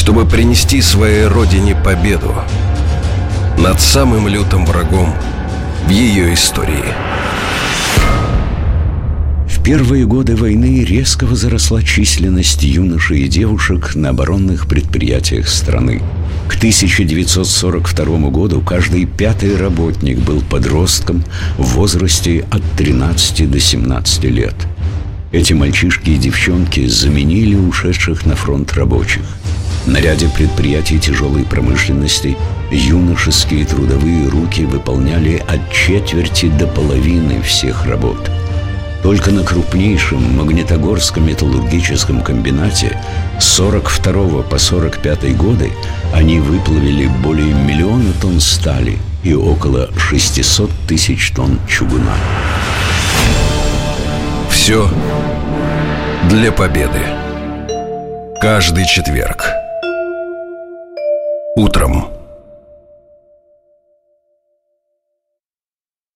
чтобы принести своей родине победу над самым лютым врагом в ее истории. В первые годы войны резко возросла численность юношей и девушек на оборонных предприятиях страны. К 1942 году каждый пятый работник был подростком в возрасте от 13 до 17 лет. Эти мальчишки и девчонки заменили ушедших на фронт рабочих – на ряде предприятий тяжелой промышленности юношеские трудовые руки выполняли от четверти до половины всех работ. Только на крупнейшем Магнитогорском металлургическом комбинате с 42 по 45 годы они выплавили более миллиона тонн стали и около 600 тысяч тонн чугуна. Все для победы. Каждый четверг – утром.